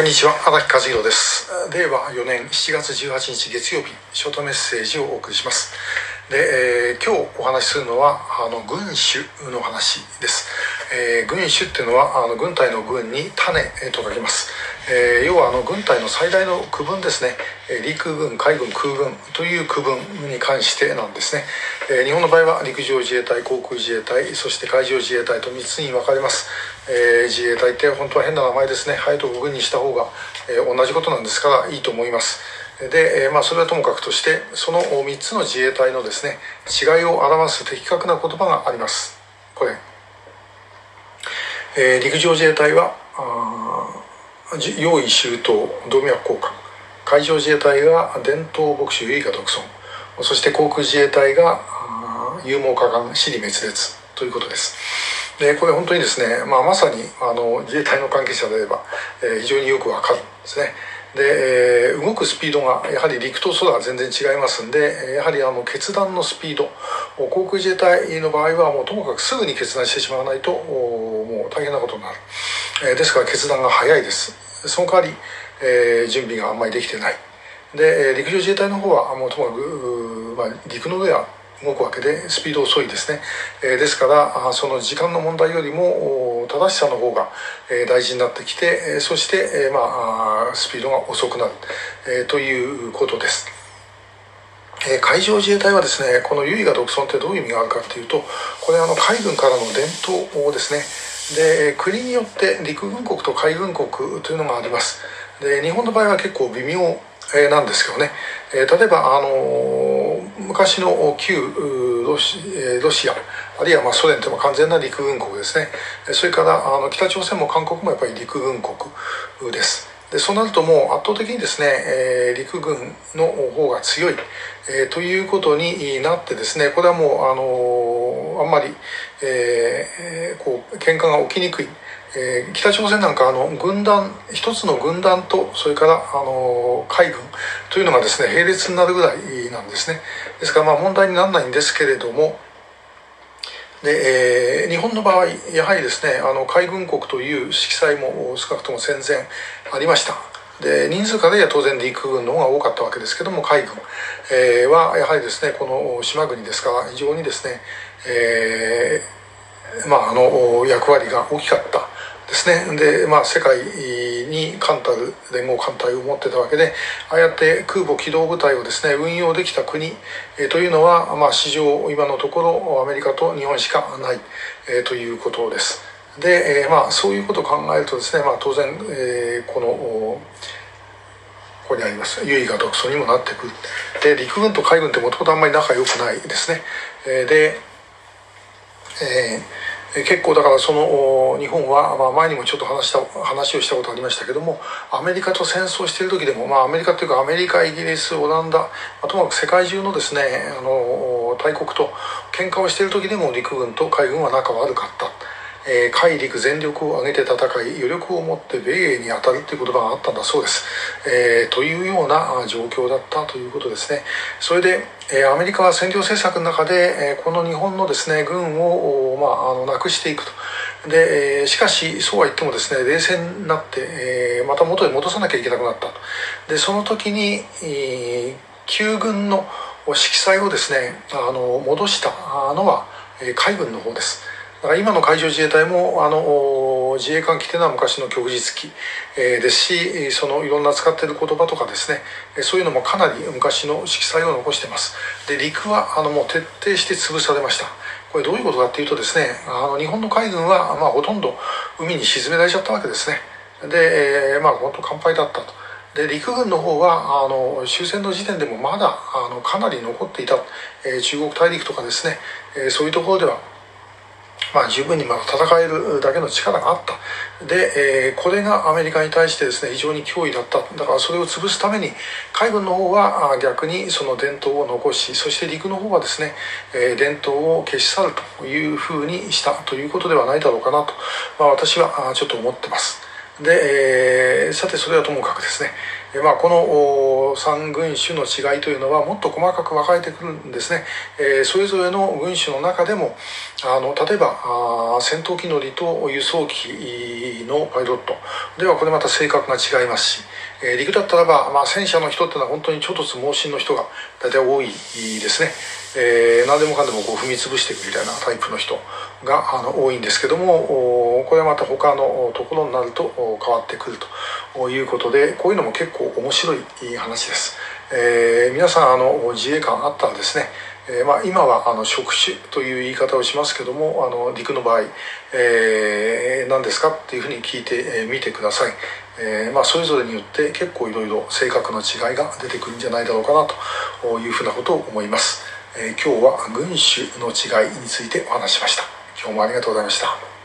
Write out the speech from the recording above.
こんにちは荒木和弘です。令和4年7月18日月曜日ショートメッセージをお送りします。で、えー、今日お話しするのはあの軍種の話です、えー、軍種っていうのはあの軍隊の軍に種と書きます。えー、要はあの軍隊の最大の区分ですね。陸軍海軍空軍という区分に関してなんですね、えー、日本の場合は陸上自衛隊航空自衛隊そして海上自衛隊と3つに分かれます、えー、自衛隊って本当は変な名前ですね。ハイと軍にした方が、え同じことなんですからいいと思います。で、えまあ、それはともかくとしてその3つの自衛隊のですね違いを表す的確な言葉があります。これ、え陸上自衛隊は用意周到動脈交換海上自衛隊が伝統牧師優位が独尊そして航空自衛隊が勇猛果敢死に滅裂。ということです。でこれ本当にですね、まあ、まさにあの自衛隊の関係者であれば、えー、非常によくわかるんですね。で、えー、動くスピードがやはり陸と空は全然違いますんでやはりあの決断のスピード。航空自衛隊の場合はもうともかくすぐに決断してしまわないと大変なことになる、えー、ですから決断が早いです。その代わり、えー、準備があんまりできてない。で陸上自衛隊の方はもうともかく、まあ、陸の上は動くわけでスピード遅いですね、えー、ですからその時間の問題よりも正しさの方が、大事になってきてそして、えー、まあスピードが遅くなる、えー、ということです。え、海上自衛隊はですねこの優位が独尊ってどういう意味があるかっていうとこれあの海軍からの伝統をですね。で国によって陸軍国と海軍国というのがあります。で日本の場合は結構微妙なんですけどね。例えばあの昔の旧ロシロシアあるいはまあソ連というのは完全な陸軍国ですね。それからあの北朝鮮も韓国もやっぱり陸軍国です。でそうなるともう圧倒的にですね、えー、陸軍の方が強い、えー、ということになってですねこれはもうあの、あんまり、えー、こう喧嘩が起きにくい、えー、北朝鮮なんかあの軍団一つの軍団とそれからあの海軍というのがですね並列になるぐらいなんですね。ですからまあ問題にならないんですけれどもで、えー、日本の場合やはりですねあの海軍国という色彩も少なくとも戦前ありました。で人数からでは当然陸軍の方が多かったわけですけども海軍、えー、はやはりですねこの島国ですから非常にですね、えー、まああの役割が大きかったですね。で、まあ、世界に冠たる連合艦隊を持ってたわけでああやって空母機動部隊をですね運用できた国、えー、というのは、まあ、史上今のところアメリカと日本しかない、えー、ということです。で、えー、まあ、そういうことを考えるとですね、まあ、当然、えー、このここにあります優位が独尊にもなってくる。で陸軍と海軍ってもともとあんまり仲良くないですね、で、えー結構だからその日本は、まあ、前にもちょっと話した話をしたことありましたけどもアメリカと戦争してる時でも、まあ、アメリカというかアメリカイギリスオランダ、まあ、ともかく世界中のですねあの大国と喧嘩をしている時でも陸軍と海軍は仲悪かった。えー、海陸全力を挙げて戦い余力を持って米英に当たるという言葉があったんだそうです、えー、というような状況だったということですね。それで、えー、アメリカは占領政策の中で、え、この日本のですね軍を、まあ、のなくしていくと。で、え、しかしそうは言ってもですね冷戦になって、え、また元へ戻さなきゃいけなくなったと。でその時に、え、旧軍の色彩をですねあの戻したのは海軍の方です。だから今の海上自衛隊もあの自衛官機というのは昔の旭日機、ですしそのいろんな使っている言葉とかですねそういうのもかなり昔の色彩を残してます。で陸はあのもう徹底して潰されました。これどういうことかっていうとですねあの日本の海軍は、まあ、ほとんど海に沈められちゃったわけですね。で、え、まあ本当乾杯だったと。で陸軍の方はあの終戦の時点でもまだあのかなり残っていた、えー、中国大陸とかですね、えー、そういうところではまあ、十分にま戦えるだけの力があった。で、えー、これがアメリカに対してですね非常に脅威だった。だからそれを潰すために海軍の方は逆にその伝統を残しそして陸の方はですね、えー、伝統を消し去るというふうにしたということではないだろうかなと、まあ、私はちょっと思ってます。で、えー、さてそれはともかくですねまあ、この3群種の違いというのはもっと細かく分かれてくるんですね、えー、それぞれの群種の中でもあの例えばあ戦闘機乗りと輸送機のパイロット。ではこれまた性格が違いますし、えー、陸だったらば、まあ、戦車の人っていうのは本当にちょっと猛進の人が大体多いですね、えー、何でもかんでもこう踏み潰していくみたいなタイプの人があの多いんですけどもこれはまた他のところになると変わってくるということでこういうのも結構面白い話です。えー、皆さんあの自衛官あったらですね。えー、まあ、今はあの職種という言い方をしますけどもあの陸の場合、えー、何ですかっていうふうに聞いてみ、えー、てください、えまあ、それぞれによって結構いろいろ性格の違いが出てくるんじゃないだろうかなというふうなことを思います、え今日は群種の違いについてお話しました。今日もありがとうございました。